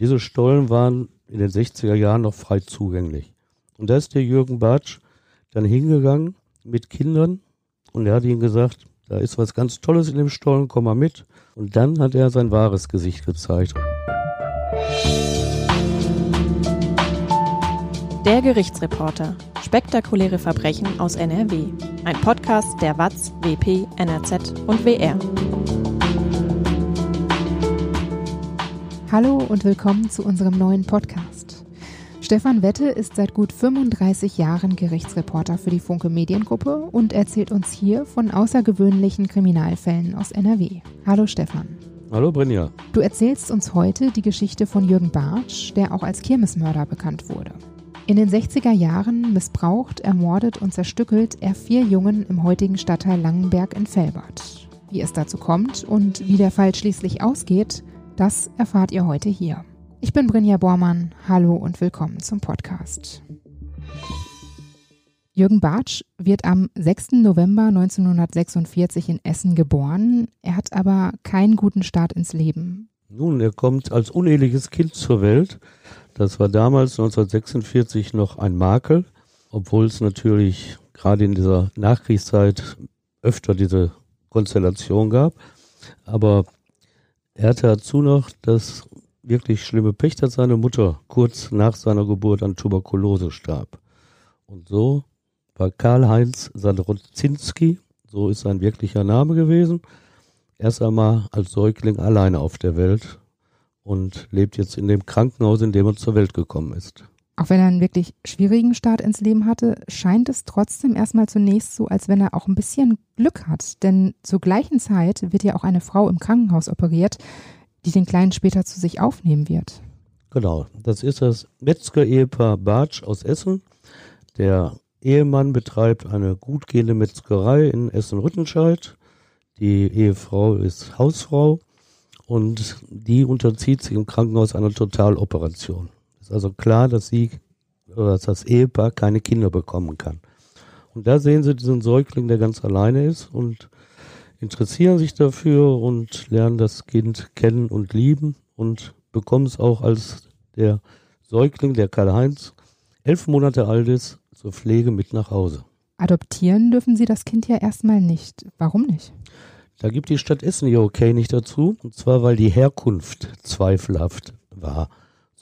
Diese Stollen waren in den 60er Jahren noch frei zugänglich. Und da ist der Jürgen Bartsch dann hingegangen mit Kindern und er hat ihnen gesagt, da ist was ganz Tolles in dem Stollen, komm mal mit. Und dann hat er sein wahres Gesicht gezeigt. Der Gerichtsreporter. Spektakuläre Verbrechen aus NRW. Ein Podcast der WAZ, WP, NRZ und WR. Hallo und willkommen zu unserem neuen Podcast. Stefan Wette ist seit gut 35 Jahren Gerichtsreporter für die Funke Mediengruppe und erzählt uns hier von außergewöhnlichen Kriminalfällen aus NRW. Hallo Stefan. Hallo Brinja. Du erzählst uns heute die Geschichte von Jürgen Bartsch, der auch als Kirmesmörder bekannt wurde. In den 60er Jahren missbraucht, ermordet und zerstückelt er vier Jungen im heutigen Stadtteil Langenberg in Velbert. Wie es dazu kommt und wie der Fall schließlich ausgeht, das erfahrt ihr heute hier. Ich bin Brinja Bormann. Hallo und willkommen zum Podcast. Jürgen Bartsch wird am 6. November 1946 in Essen geboren. Er hat aber keinen guten Start ins Leben. Nun, er kommt als uneheliches Kind zur Welt. Das war damals 1946 noch ein Makel, obwohl es natürlich gerade in dieser Nachkriegszeit öfter diese Konstellation gab. Aber er hatte dazu noch das wirklich schlimme Pech, dass seine Mutter kurz nach seiner Geburt an Tuberkulose starb. Und so war Karl-Heinz Sadrozinski, so ist sein wirklicher Name gewesen, erst einmal als Säugling alleine auf der Welt und lebt jetzt in dem Krankenhaus, in dem er zur Welt gekommen ist. Auch wenn er einen wirklich schwierigen Start ins Leben hatte, scheint es trotzdem erstmal zunächst so, als wenn er auch ein bisschen Glück hat. Denn zur gleichen Zeit wird ja auch eine Frau im Krankenhaus operiert, die den Kleinen später zu sich aufnehmen wird. Genau, das ist das Metzger-Ehepaar Bartsch aus Essen. Der Ehemann betreibt eine gut gehende Metzgerei in Essen-Rüttenscheid. Die Ehefrau ist Hausfrau und die unterzieht sich im Krankenhaus einer Totaloperation. Ist also klar, dass sie oder dass das Ehepaar keine Kinder bekommen kann. Und da sehen sie diesen Säugling, der ganz alleine ist und interessieren sich dafür und lernen das Kind kennen und lieben und bekommen es auch als der Säugling, der Karl-Heinz, elf Monate alt ist, zur Pflege mit nach Hause. Adoptieren dürfen sie das Kind ja erstmal nicht. Warum nicht? Da gibt die Stadt Essen ihr Okay nicht dazu, und zwar weil die Herkunft zweifelhaft war.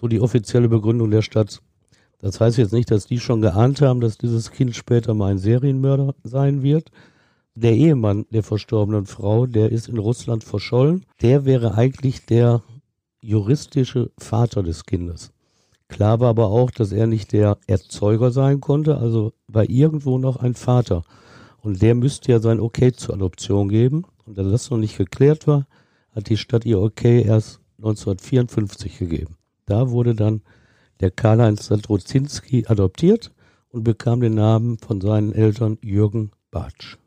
So die offizielle Begründung der Stadt. Das heißt jetzt nicht, dass die schon geahnt haben, dass dieses Kind später mal ein Serienmörder sein wird. Der Ehemann der verstorbenen Frau, der ist in Russland verschollen. Der wäre eigentlich der juristische Vater des Kindes. Klar war aber auch, dass er nicht der Erzeuger sein konnte, also war irgendwo noch ein Vater. Und der müsste ja sein Okay zur Adoption geben. Und da das noch nicht geklärt war, hat die Stadt ihr Okay erst 1954 gegeben. Da wurde dann der Karl-Heinz Sadrozinski adoptiert und bekam den Namen von seinen Eltern Jürgen Bartsch.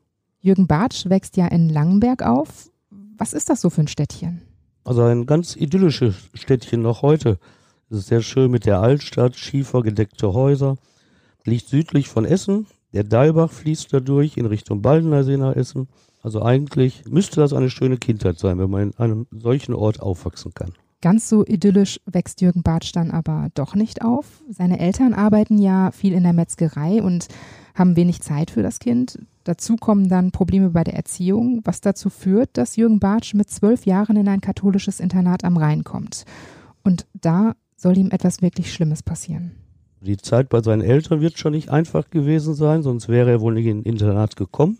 Jürgen Bartsch wächst ja in Langenberg auf. Was ist das so für ein Städtchen? Also ein ganz idyllisches Städtchen noch heute. Es ist sehr schön mit der Altstadt, schiefergedeckte Häuser. Liegt südlich von Essen. Der Dalbach fließt dadurch in Richtung Baldeneysee nach Essen. Also eigentlich müsste das eine schöne Kindheit sein, wenn man in einem solchen Ort aufwachsen kann. Ganz so idyllisch wächst Jürgen Bartsch dann aber doch nicht auf. Seine Eltern arbeiten ja viel in der Metzgerei und haben wenig Zeit für das Kind. Dazu kommen dann Probleme bei der Erziehung, was dazu führt, dass Jürgen Bartsch mit zwölf Jahren in ein katholisches Internat am Rhein kommt. Und da soll ihm etwas wirklich Schlimmes passieren. Die Zeit bei seinen Eltern wird schon nicht einfach gewesen sein, sonst wäre er wohl nicht in ein Internat gekommen.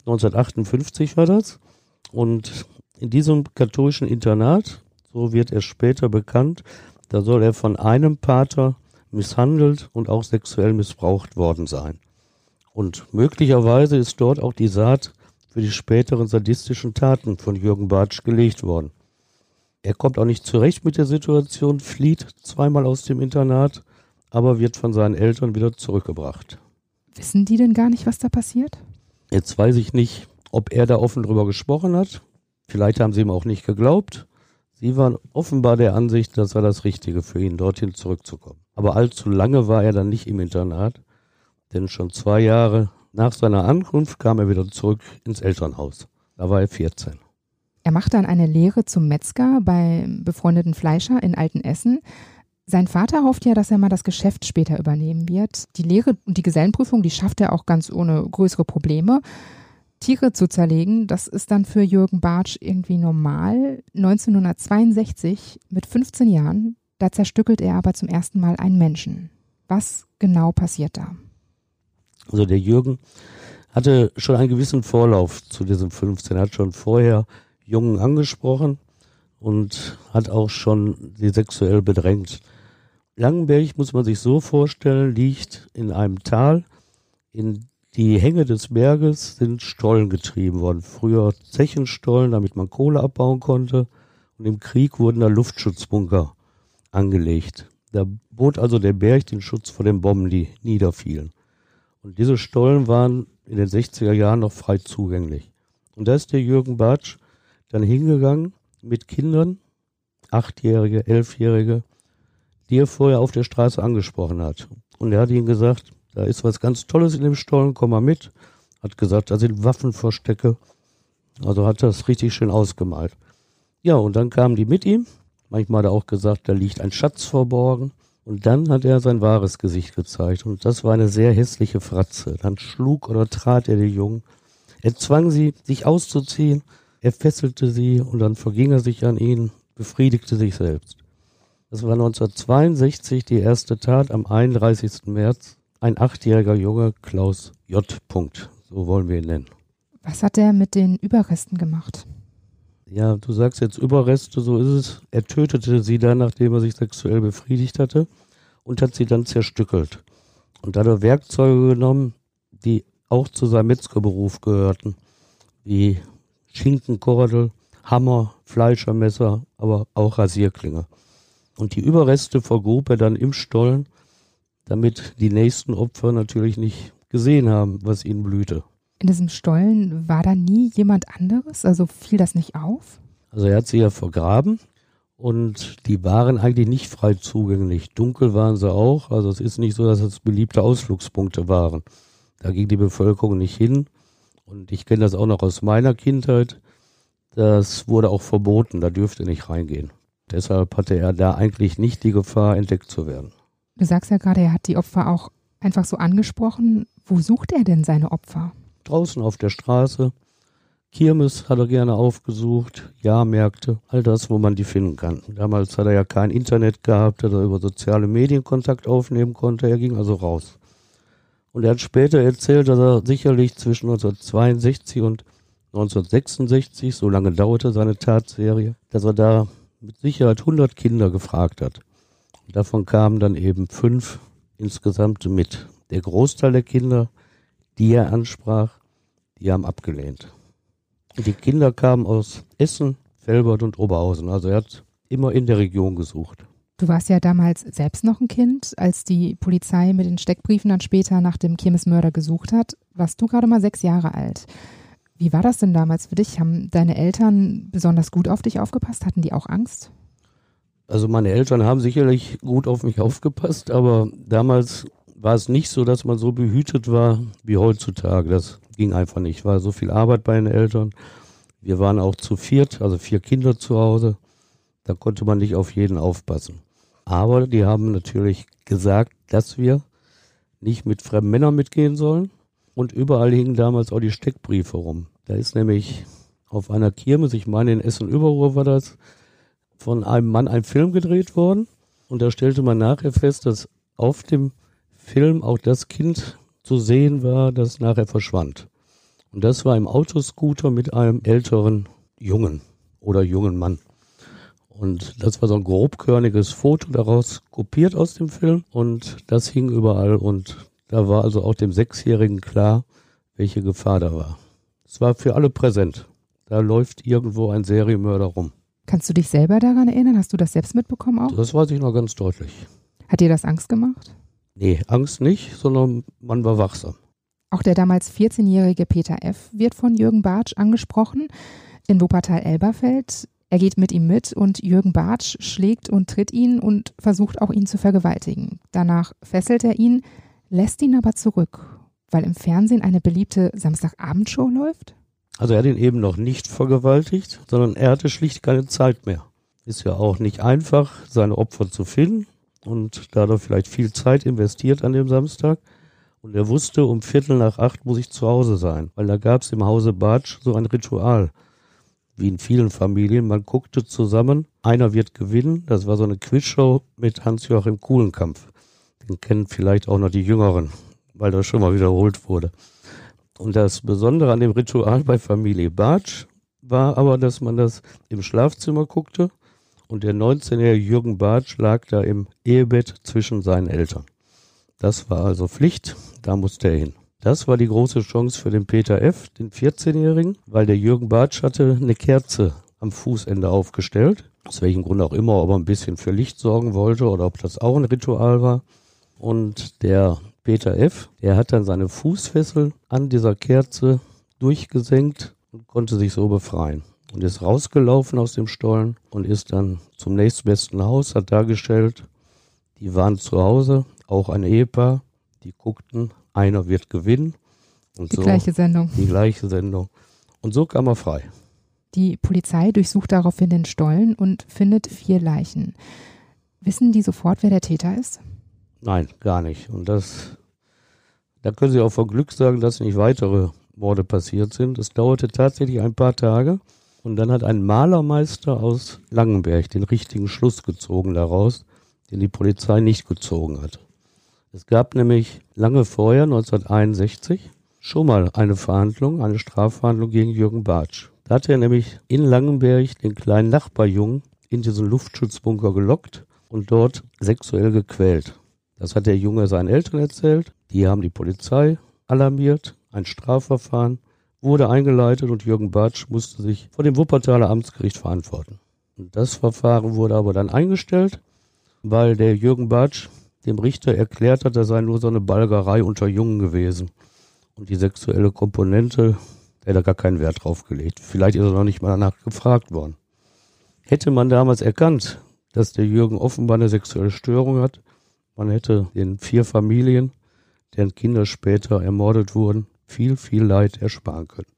1958 war das. Und in diesem katholischen Internat, so wird er später bekannt, da soll er von einem Pater misshandelt und auch sexuell missbraucht worden sein. Und möglicherweise ist dort auch die Saat für die späteren sadistischen Taten von Jürgen Bartsch gelegt worden. Er kommt auch nicht zurecht mit der Situation, flieht zweimal aus dem Internat, aber wird von seinen Eltern wieder zurückgebracht. Wissen die denn gar nicht, was da passiert? Jetzt weiß ich nicht, ob er da offen drüber gesprochen hat. Vielleicht haben sie ihm auch nicht geglaubt. Sie waren offenbar der Ansicht, das war das Richtige für ihn, dorthin zurückzukommen. Aber allzu lange war er dann nicht im Internat, denn schon zwei Jahre nach seiner Ankunft kam er wieder zurück ins Elternhaus. Da war er 14. Er macht dann eine Lehre zum Metzger bei befreundeten Fleischer in Altenessen. Sein Vater hofft ja, dass er mal das Geschäft später übernehmen wird. Die Lehre und die Gesellenprüfung, die schafft er auch ganz ohne größere Probleme. Tiere zu zerlegen, das ist dann für Jürgen Bartsch irgendwie normal. 1962, mit 15 Jahren, da zerstückelt er aber zum ersten Mal einen Menschen. Was genau passiert da? Also der Jürgen hatte schon einen gewissen Vorlauf zu diesem 15. Er hat schon vorher Jungen angesprochen und hat auch schon sie sexuell bedrängt. Langenberg muss man sich so vorstellen, liegt in einem Tal. In die Hänge des Berges sind Stollen getrieben worden. Früher Zechenstollen, damit man Kohle abbauen konnte. Und im Krieg wurden da Luftschutzbunker angelegt. Da bot also der Berg den Schutz vor den Bomben, die niederfielen. Und diese Stollen waren in den 60er Jahren noch frei zugänglich. Und da ist der Jürgen Bartsch dann hingegangen mit Kindern, Achtjährige, Elfjährige, die er vorher auf der Straße angesprochen hat. Und er hat ihnen gesagt, da ist was ganz Tolles in dem Stollen, komm mal mit. Hat gesagt, da sind Waffenverstecke. Also hat das richtig schön ausgemalt. Ja, und dann kamen die mit ihm. Manchmal hat er auch gesagt, da liegt ein Schatz verborgen. Und dann hat er sein wahres Gesicht gezeigt. Und das war eine sehr hässliche Fratze. Dann schlug oder trat er die Jungen. Er zwang sie, sich auszuziehen. Er fesselte sie und dann verging er sich an ihnen, befriedigte sich selbst. Das war 1962 die erste Tat am 31. März. Ein achtjähriger Junge, Klaus J. Punkt. So wollen wir ihn nennen. Was hat er mit den Überresten gemacht? Ja, du sagst jetzt Überreste, so ist es. Er tötete sie dann, nachdem er sich sexuell befriedigt hatte und hat sie dann zerstückelt. Und da hat er Werkzeuge genommen, die auch zu seinem Metzgerberuf gehörten, wie Schinkenkordel, Hammer, Fleischermesser, aber auch Rasierklinge. Und die Überreste vergrub er dann im Stollen, damit die nächsten Opfer natürlich nicht gesehen haben, was ihnen blühte. In diesem Stollen war da nie jemand anderes? Also fiel das nicht auf? Also er hat sie ja vergraben und die waren eigentlich nicht frei zugänglich. Dunkel waren sie auch. Also es ist nicht so, dass es beliebte Ausflugspunkte waren. Da ging die Bevölkerung nicht hin. Und ich kenne das auch noch aus meiner Kindheit. Das wurde auch verboten. Da dürfte nicht reingehen. Deshalb hatte er da eigentlich nicht die Gefahr, entdeckt zu werden. Du sagst ja gerade, er hat die Opfer auch einfach so angesprochen. Wo sucht er denn seine Opfer? Draußen auf der Straße. Kirmes hat er gerne aufgesucht, Jahrmärkte, all das, wo man die finden kann. Damals hat er ja kein Internet gehabt, dass er über soziale Medien Kontakt aufnehmen konnte. Er ging also raus. Und er hat später erzählt, dass er sicherlich zwischen 1962 und 1966, so lange dauerte seine Tatserie, dass er da mit Sicherheit 100 Kinder gefragt hat. Davon kamen dann eben fünf insgesamt mit. Der Großteil der Kinder, die er ansprach, die haben abgelehnt. Die Kinder kamen aus Essen, Felbert und Oberhausen. Also er hat immer in der Region gesucht. Du warst ja damals selbst noch ein Kind, als die Polizei mit den Steckbriefen dann später nach dem Kirmesmörder gesucht hat. Warst du gerade mal sechs Jahre alt. Wie war das denn damals für dich? Haben deine Eltern besonders gut auf dich aufgepasst? Hatten die auch Angst? Also meine Eltern haben sicherlich gut auf mich aufgepasst, aber damals war es nicht so, dass man so behütet war wie heutzutage. Das ging einfach nicht. War so viel Arbeit bei den Eltern. Wir waren auch zu viert, also vier Kinder zu Hause. Da konnte man nicht auf jeden aufpassen. Aber die haben natürlich gesagt, dass wir nicht mit fremden Männern mitgehen sollen. Und überall hingen damals auch die Steckbriefe rum. Da ist nämlich auf einer Kirmes, ich meine in Essen-Überruhr war das, von einem Mann ein Film gedreht worden und da stellte man nachher fest, dass auf dem Film auch das Kind zu sehen war, das nachher verschwand. Und das war im Autoscooter mit einem älteren Jungen oder jungen Mann. Und das war so ein grobkörniges Foto daraus kopiert aus dem Film und das hing überall und da war also auch dem Sechsjährigen klar, welche Gefahr da war. Es war für alle präsent. Da läuft irgendwo ein Serienmörder rum. Kannst du dich selber daran erinnern? Hast du das selbst mitbekommen auch? Das weiß ich noch ganz deutlich. Hat dir das Angst gemacht? Nee, Angst nicht, sondern man war wachsam. Auch der damals 14-jährige Peter F. wird von Jürgen Bartsch angesprochen in Wuppertal-Elberfeld. Er geht mit ihm mit und Jürgen Bartsch schlägt und tritt ihn und versucht auch ihn zu vergewaltigen. Danach fesselt er ihn, lässt ihn aber zurück, weil im Fernsehen eine beliebte Samstagabendshow läuft? Also er hat ihn eben noch nicht vergewaltigt, sondern er hatte schlicht keine Zeit mehr. Ist ja auch nicht einfach, seine Opfer zu finden und da hat er vielleicht viel Zeit investiert an dem Samstag. Und er wusste, um Viertel nach acht muss ich zu Hause sein, weil da gab es im Hause Bartsch so ein Ritual, wie in vielen Familien. Man guckte zusammen, einer wird gewinnen. Das war so eine Quizshow mit Hans-Joachim Kuhlenkampf. Den kennen vielleicht auch noch die Jüngeren, weil das schon mal wiederholt wurde. Und das Besondere an dem Ritual bei Familie Bartsch war aber, dass man das im Schlafzimmer guckte und der 19-jährige Jürgen Bartsch lag da im Ehebett zwischen seinen Eltern. Das war also Pflicht, da musste er hin. Das war die große Chance für den Peter F., den 14-Jährigen, weil der Jürgen Bartsch hatte eine Kerze am Fußende aufgestellt. Aus welchem Grund auch immer, ob er ein bisschen für Licht sorgen wollte oder ob das auch ein Ritual war. Und der Peter F., der hat dann seine Fußfessel an dieser Kerze durchgesenkt und konnte sich so befreien und ist rausgelaufen aus dem Stollen und ist dann zum nächstbesten Haus, hat dargestellt, die waren zu Hause, auch ein Ehepaar, die guckten, einer wird gewinnen. Und Die so, gleiche Sendung. Die gleiche Sendung. Und so kam er frei. Die Polizei durchsucht daraufhin den Stollen und findet vier Leichen. Wissen die sofort, wer der Täter ist? Nein, gar nicht. Und das, da können Sie auch vor Glück sagen, dass nicht weitere Morde passiert sind. Es dauerte tatsächlich ein paar Tage. Und dann hat ein Malermeister aus Langenberg den richtigen Schluss gezogen daraus, den die Polizei nicht gezogen hat. Es gab nämlich lange vorher, 1961, schon mal eine Verhandlung, eine Strafverhandlung gegen Jürgen Bartsch. Da hat er nämlich in Langenberg den kleinen Nachbarjungen in diesen Luftschutzbunker gelockt und dort sexuell gequält. Das hat der Junge seinen Eltern erzählt. Die haben die Polizei alarmiert, ein Strafverfahren wurde eingeleitet und Jürgen Bartsch musste sich vor dem Wuppertaler Amtsgericht verantworten. Das Verfahren wurde aber dann eingestellt, weil der Jürgen Bartsch dem Richter erklärt hat, das sei nur so eine Balgerei unter Jungen gewesen. Und die sexuelle Komponente, hat da gar keinen Wert drauf gelegt. Vielleicht ist er noch nicht mal danach gefragt worden. Hätte man damals erkannt, dass der Jürgen offenbar eine sexuelle Störung hat, man hätte den vier Familien, deren Kinder später ermordet wurden, viel, viel Leid ersparen können.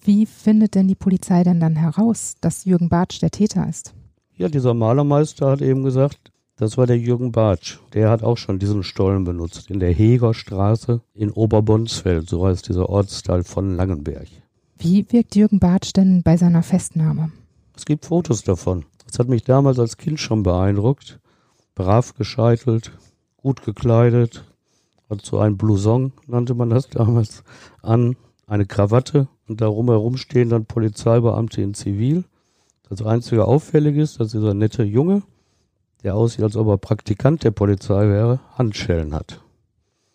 Wie findet denn die Polizei denn dann heraus, dass Jürgen Bartsch der Täter ist? Ja, dieser Malermeister hat eben gesagt, das war der Jürgen Bartsch. Der hat auch schon diesen Stollen benutzt. In der Hegerstraße in Oberbonsfeld, so heißt dieser Ortsteil von Langenberg. Wie wirkt Jürgen Bartsch denn bei seiner Festnahme? Es gibt Fotos davon. Das hat mich damals als Kind schon beeindruckt. Brav gescheitelt, gut gekleidet, hat so ein Blouson, nannte man das damals, an, eine Krawatte und darum herum stehen dann Polizeibeamte in Zivil. Das einzige Auffällige ist, dass dieser nette Junge, der aussieht, als ob er Praktikant der Polizei wäre, Handschellen hat.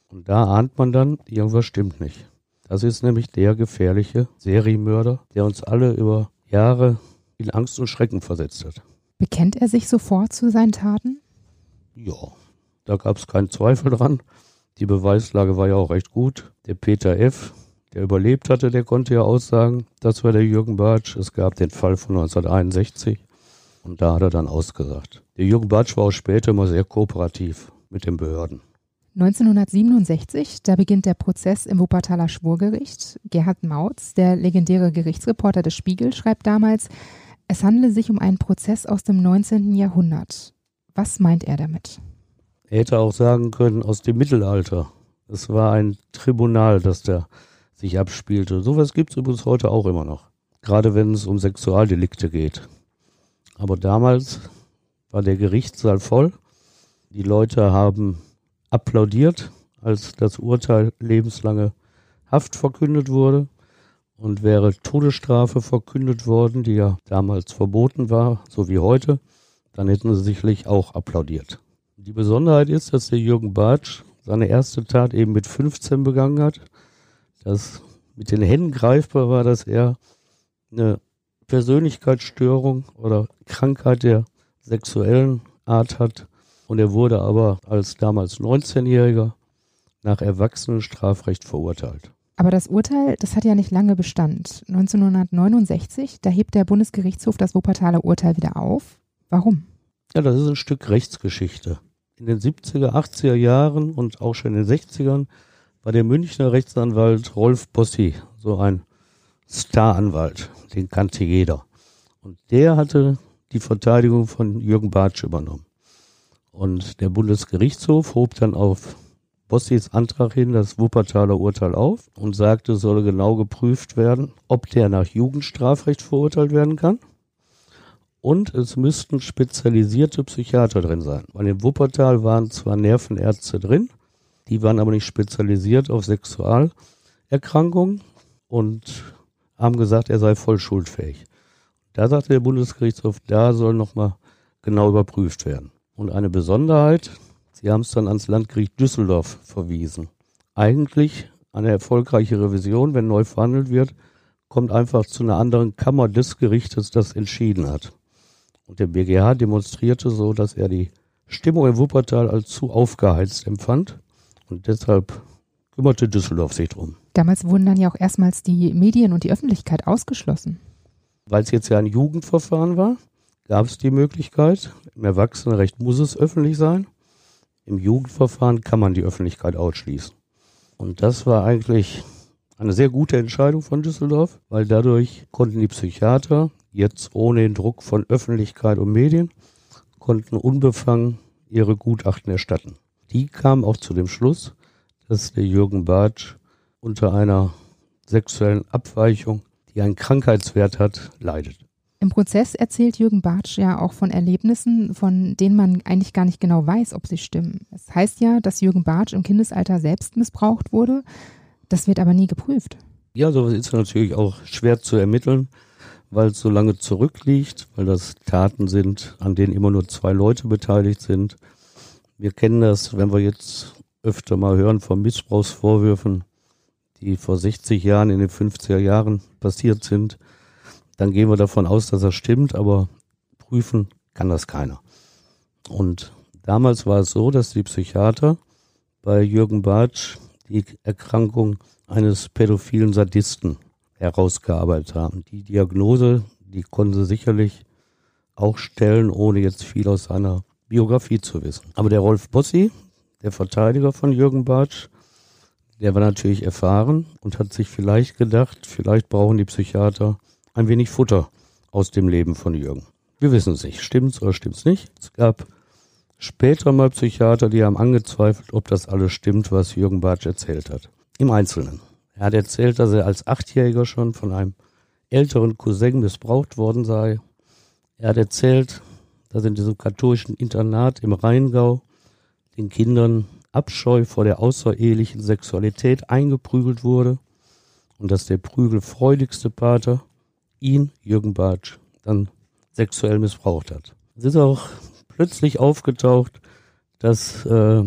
Und da ahnt man dann, irgendwas stimmt nicht. Das ist nämlich der gefährliche Serienmörder, der uns alle über Jahre in Angst und Schrecken versetzt hat. Bekennt er sich sofort zu seinen Taten? Ja, da gab es keinen Zweifel dran. Die Beweislage war ja auch recht gut. Der Peter F., der überlebt hatte, der konnte ja aussagen, das war der Jürgen Bartsch. Es gab den Fall von 1961 und da hat er dann ausgesagt. Der Jürgen Bartsch war auch später immer sehr kooperativ mit den Behörden. 1967, da beginnt der Prozess im Wuppertaler Schwurgericht. Gerhard Mautz, der legendäre Gerichtsreporter des Spiegel, schreibt damals, es handele sich um einen Prozess aus dem 19. Jahrhundert. Was meint er damit? Er hätte auch sagen können, aus dem Mittelalter. Es war ein Tribunal, das da sich abspielte. Sowas gibt es übrigens heute auch immer noch. Gerade wenn es um Sexualdelikte geht. Aber damals war der Gerichtssaal voll. Die Leute haben applaudiert, als das Urteil lebenslange Haft verkündet wurde. Und wäre Todesstrafe verkündet worden, die ja damals verboten war, so wie heute, dann hätten sie sicherlich auch applaudiert. Die Besonderheit ist, dass der Jürgen Bartsch seine erste Tat eben mit 15 begangen hat. Das mit den Händen greifbar war, dass er eine Persönlichkeitsstörung oder Krankheit der sexuellen Art hat. Und er wurde aber als damals 19-Jähriger nach Erwachsenenstrafrecht verurteilt. Aber das Urteil, das hat ja nicht lange Bestand. 1969, da hebt der Bundesgerichtshof das Wuppertaler Urteil wieder auf. Warum? Ja, das ist ein Stück Rechtsgeschichte. In den 70er, 80er Jahren und auch schon in den 60ern war der Münchner Rechtsanwalt Rolf Bossi so ein Staranwalt, den kannte jeder. Und der hatte die Verteidigung von Jürgen Bartsch übernommen. Und der Bundesgerichtshof hob dann auf Bossis Antrag hin das Wuppertaler Urteil auf und sagte, solle genau geprüft werden, ob der nach Jugendstrafrecht verurteilt werden kann. Und es müssten spezialisierte Psychiater drin sein. Weil in Wuppertal waren zwar Nervenärzte drin, die waren aber nicht spezialisiert auf Sexualerkrankungen und haben gesagt, er sei voll schuldfähig. Da sagte der Bundesgerichtshof, da soll nochmal genau überprüft werden. Und eine Besonderheit, sie haben es dann ans Landgericht Düsseldorf verwiesen. Eigentlich eine erfolgreiche Revision, wenn neu verhandelt wird, kommt einfach zu einer anderen Kammer des Gerichtes, das entschieden hat. Und der BGH demonstrierte so, dass er die Stimmung in Wuppertal als zu aufgeheizt empfand. Und deshalb kümmerte Düsseldorf sich drum. Damals wurden dann ja auch erstmals die Medien und die Öffentlichkeit ausgeschlossen. Weil es jetzt ja ein Jugendverfahren war, gab es die Möglichkeit. Im Erwachsenenrecht muss es öffentlich sein. Im Jugendverfahren kann man die Öffentlichkeit ausschließen. Und das war eigentlich eine sehr gute Entscheidung von Düsseldorf, weil dadurch konnten die Psychiater jetzt ohne den Druck von Öffentlichkeit und Medien, konnten unbefangen ihre Gutachten erstatten. Die kamen auch zu dem Schluss, dass der Jürgen Bartsch unter einer sexuellen Abweichung, die einen Krankheitswert hat, leidet. Im Prozess erzählt Jürgen Bartsch ja auch von Erlebnissen, von denen man eigentlich gar nicht genau weiß, ob sie stimmen. Es heißt ja, dass Jürgen Bartsch im Kindesalter selbst missbraucht wurde. Das wird aber nie geprüft. Ja, sowas ist natürlich auch schwer zu ermitteln, weil es so lange zurückliegt, weil das Taten sind, an denen immer nur zwei Leute beteiligt sind. Wir kennen das, wenn wir jetzt öfter mal hören von Missbrauchsvorwürfen, die vor 60 Jahren in den 50er Jahren passiert sind dann gehen wir davon aus, dass das stimmt, aber prüfen kann das keiner. Und damals war es so, dass die Psychiater bei Jürgen Bartsch die Erkrankung eines pädophilen Sadisten herausgearbeitet haben. Die Diagnose, die konnten sie sicherlich auch stellen, ohne jetzt viel aus seiner Biografie zu wissen. Aber der Rolf Bossi, der Verteidiger von Jürgen Bartsch, der war natürlich erfahren und hat sich vielleicht gedacht, vielleicht brauchen die Psychiater ein wenig Futter aus dem Leben von Jürgen. Wir wissen es nicht, stimmt's oder stimmt's nicht. Es gab später mal Psychiater, die haben angezweifelt, ob das alles stimmt, was Jürgen Bartsch erzählt hat. Im Einzelnen. Er hat erzählt, dass er als Achtjähriger schon von einem älteren Cousin missbraucht worden sei. Er hat erzählt, dass in diesem katholischen Internat im Rheingau den Kindern Abscheu vor der außerehelichen Sexualität eingeprügelt wurde und dass der prügelfreudigste Pater ihn, Jürgen Bartsch, dann sexuell missbraucht hat. Es ist auch plötzlich aufgetaucht, dass äh,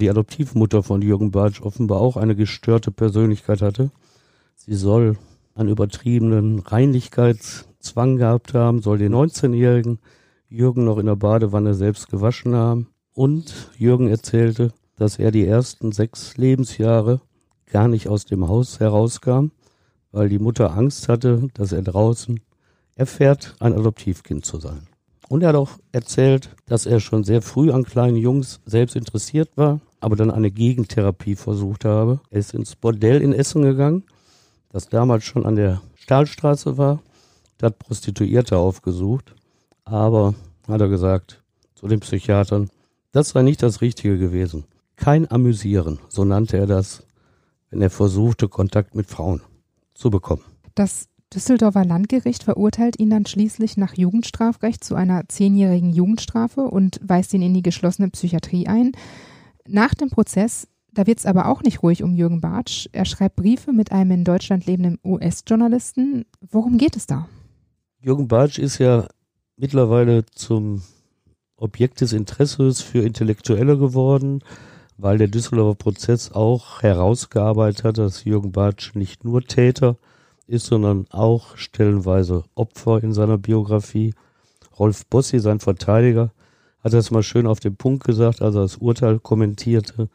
die Adoptivmutter von Jürgen Bartsch offenbar auch eine gestörte Persönlichkeit hatte. Sie soll einen übertriebenen Reinlichkeitszwang gehabt haben, soll den 19-jährigen Jürgen noch in der Badewanne selbst gewaschen haben. Und Jürgen erzählte, dass er die ersten sechs Lebensjahre gar nicht aus dem Haus herauskam, weil die Mutter Angst hatte, dass er draußen erfährt, ein Adoptivkind zu sein. Und er hat auch erzählt, dass er schon sehr früh an kleinen Jungs selbst interessiert war, aber dann eine Gegentherapie versucht habe. Er ist ins Bordell in Essen gegangen, das damals schon an der Stahlstraße war, hat Prostituierte aufgesucht, aber, hat er gesagt, zu den Psychiatern, das sei nicht das Richtige gewesen. Kein Amüsieren, so nannte er das, wenn er versuchte, Kontakt mit Frauen zu bekommen. Das Düsseldorfer Landgericht verurteilt ihn dann schließlich nach Jugendstrafrecht zu einer zehnjährigen Jugendstrafe und weist ihn in die geschlossene Psychiatrie ein. Nach dem Prozess, da wird es aber auch nicht ruhig um Jürgen Bartsch. Er schreibt Briefe mit einem in Deutschland lebenden US-Journalisten. Worum geht es da? Jürgen Bartsch ist ja mittlerweile zum Objekt des Interesses für Intellektuelle geworden weil der Düsseldorfer Prozess auch herausgearbeitet hat, dass Jürgen Bartsch nicht nur Täter ist, sondern auch stellenweise Opfer in seiner Biografie. Rolf Bossi, sein Verteidiger, hat das mal schön auf den Punkt gesagt, als er das Urteil kommentierte,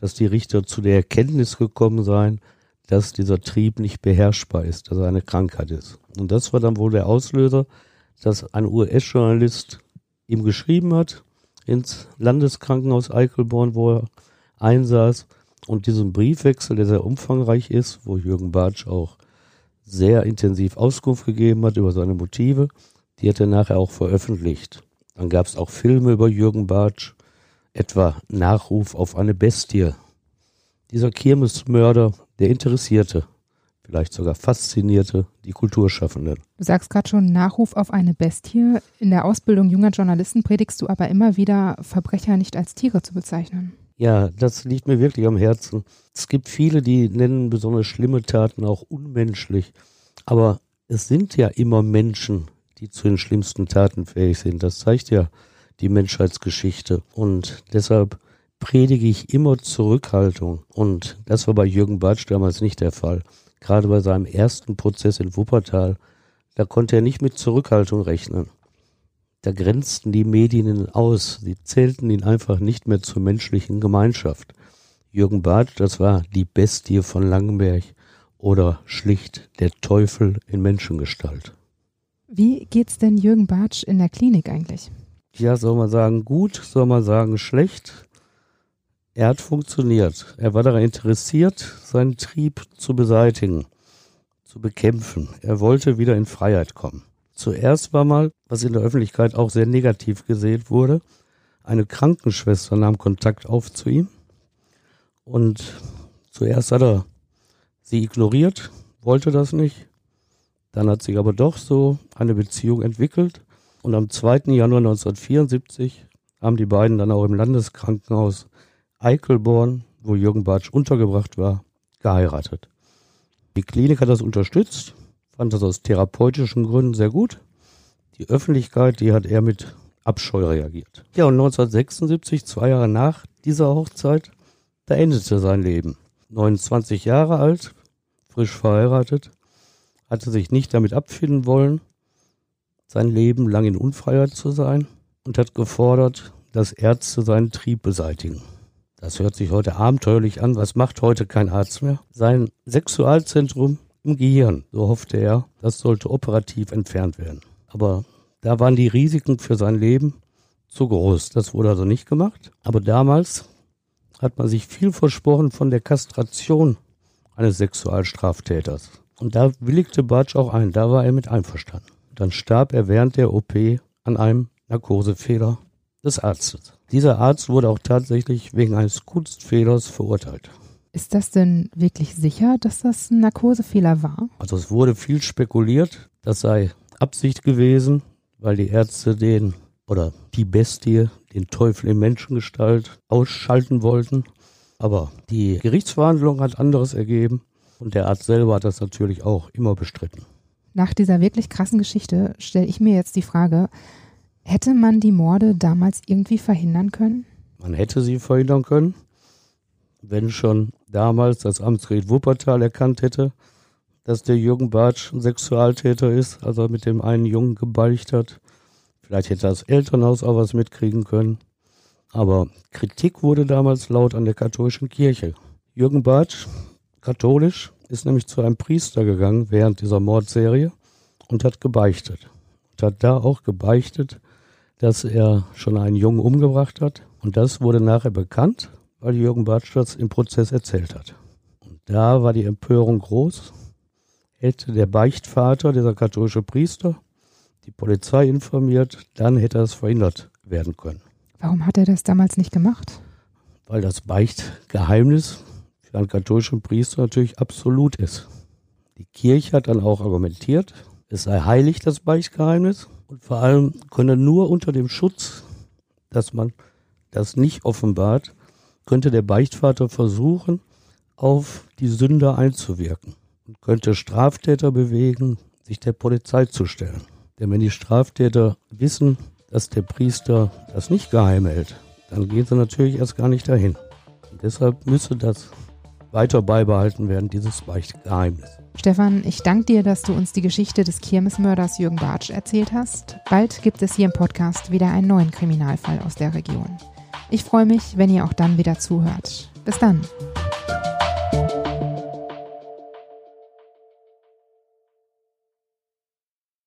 dass die Richter zu der Erkenntnis gekommen seien, dass dieser Trieb nicht beherrschbar ist, dass er eine Krankheit ist. Und das war dann wohl der Auslöser, dass ein US-Journalist ihm geschrieben hat ins Landeskrankenhaus Eichelborn, wo er einsaß und diesen Briefwechsel, der sehr umfangreich ist, wo Jürgen Bartsch auch sehr intensiv Auskunft gegeben hat über seine Motive. Die hat er nachher auch veröffentlicht. Dann gab es auch Filme über Jürgen Bartsch, etwa Nachruf auf eine Bestie. Dieser Kirmesmörder, der interessierte, vielleicht sogar faszinierte die Kulturschaffenden. Du sagst gerade schon Nachruf auf eine Bestie. In der Ausbildung junger Journalisten predigst du aber immer wieder, Verbrecher nicht als Tiere zu bezeichnen. Ja, das liegt mir wirklich am Herzen. Es gibt viele, die nennen besonders schlimme Taten auch unmenschlich. Aber es sind ja immer Menschen, die zu den schlimmsten Taten fähig sind. Das zeigt ja die Menschheitsgeschichte. Und deshalb predige ich immer Zurückhaltung. Und das war bei Jürgen Bartsch damals nicht der Fall. Gerade bei seinem ersten Prozess in Wuppertal, da konnte er nicht mit Zurückhaltung rechnen. Da grenzten die Medien ihn aus. Sie zählten ihn einfach nicht mehr zur menschlichen Gemeinschaft. Jürgen Bartsch, das war die Bestie von Langenberg oder schlicht der Teufel in Menschengestalt. Wie geht's denn Jürgen Bartsch in der Klinik eigentlich? Ja, soll man sagen gut, soll man sagen schlecht. Er hat funktioniert. Er war daran interessiert, seinen Trieb zu beseitigen, zu bekämpfen. Er wollte wieder in Freiheit kommen. Zuerst war mal, was in der Öffentlichkeit auch sehr negativ gesehen wurde, eine Krankenschwester nahm Kontakt auf zu ihm. Und zuerst hat er sie ignoriert, wollte das nicht. Dann hat sich aber doch so eine Beziehung entwickelt. Und am 2. Januar 1974 haben die beiden dann auch im Landeskrankenhaus Eichelborn, wo Jürgen Bartsch untergebracht war, geheiratet. Die Klinik hat das unterstützt, fand das aus therapeutischen Gründen sehr gut. Die Öffentlichkeit, die hat eher mit Abscheu reagiert. Ja, und 1976, zwei Jahre nach dieser Hochzeit, da endete sein Leben. 29 Jahre alt, frisch verheiratet, hatte sich nicht damit abfinden wollen, sein Leben lang in Unfreiheit zu sein und hat gefordert, dass Ärzte seinen Trieb beseitigen. Das hört sich heute abenteuerlich an. Was macht heute kein Arzt mehr? Sein Sexualzentrum im Gehirn, so hoffte er, das sollte operativ entfernt werden. Aber da waren die Risiken für sein Leben zu groß. Das wurde also nicht gemacht. Aber damals hat man sich viel versprochen von der Kastration eines Sexualstraftäters. Und da willigte Bartsch auch ein, da war er mit einverstanden. Dann starb er während der OP an einem Narkosefehler des Arztes. Dieser Arzt wurde auch tatsächlich wegen eines Kunstfehlers verurteilt. Ist das denn wirklich sicher, dass das ein Narkosefehler war? Also es wurde viel spekuliert, das sei Absicht gewesen, weil die Ärzte den oder die Bestie, den Teufel in Menschengestalt, ausschalten wollten. Aber die Gerichtsverhandlung hat anderes ergeben. Und der Arzt selber hat das natürlich auch immer bestritten. Nach dieser wirklich krassen Geschichte stelle ich mir jetzt die Frage, hätte man die Morde damals irgendwie verhindern können? Man hätte sie verhindern können, wenn schon damals das Amtsgericht Wuppertal erkannt hätte, dass der Jürgen Bartsch ein Sexualtäter ist, als er mit dem einen Jungen gebeicht hat. Vielleicht hätte das Elternhaus auch was mitkriegen können. Aber Kritik wurde damals laut an der katholischen Kirche. Jürgen Bartsch katholisch, ist nämlich zu einem Priester gegangen während dieser Mordserie und hat gebeichtet. Und hat da auch gebeichtet, dass er schon einen Jungen umgebracht hat. Und das wurde nachher bekannt, weil Jürgen Bartsch das im Prozess erzählt hat. Und da war die Empörung groß. Hätte der Beichtvater, dieser katholische Priester, die Polizei informiert, dann hätte das verhindert werden können. Warum hat er das damals nicht gemacht? Weil das Beichtgeheimnis für einen katholischen Priester natürlich absolut ist. Die Kirche hat dann auch argumentiert, es sei heilig, das Beichtgeheimnis, und vor allem könne nur unter dem Schutz, dass man das nicht offenbart, könnte der Beichtvater versuchen, auf die Sünder einzuwirken und könnte Straftäter bewegen, sich der Polizei zu stellen. Denn wenn die Straftäter wissen, dass der Priester das nicht geheim hält, dann gehen sie natürlich erst gar nicht dahin. Und deshalb müsse das weiter beibehalten werden, dieses Beichtgeheimnis. Stefan, ich danke dir, dass du uns die Geschichte des Kirmesmörders Jürgen Bartsch erzählt hast. Bald gibt es hier im Podcast wieder einen neuen Kriminalfall aus der Region. Ich freue mich, wenn ihr auch dann wieder zuhört. Bis dann.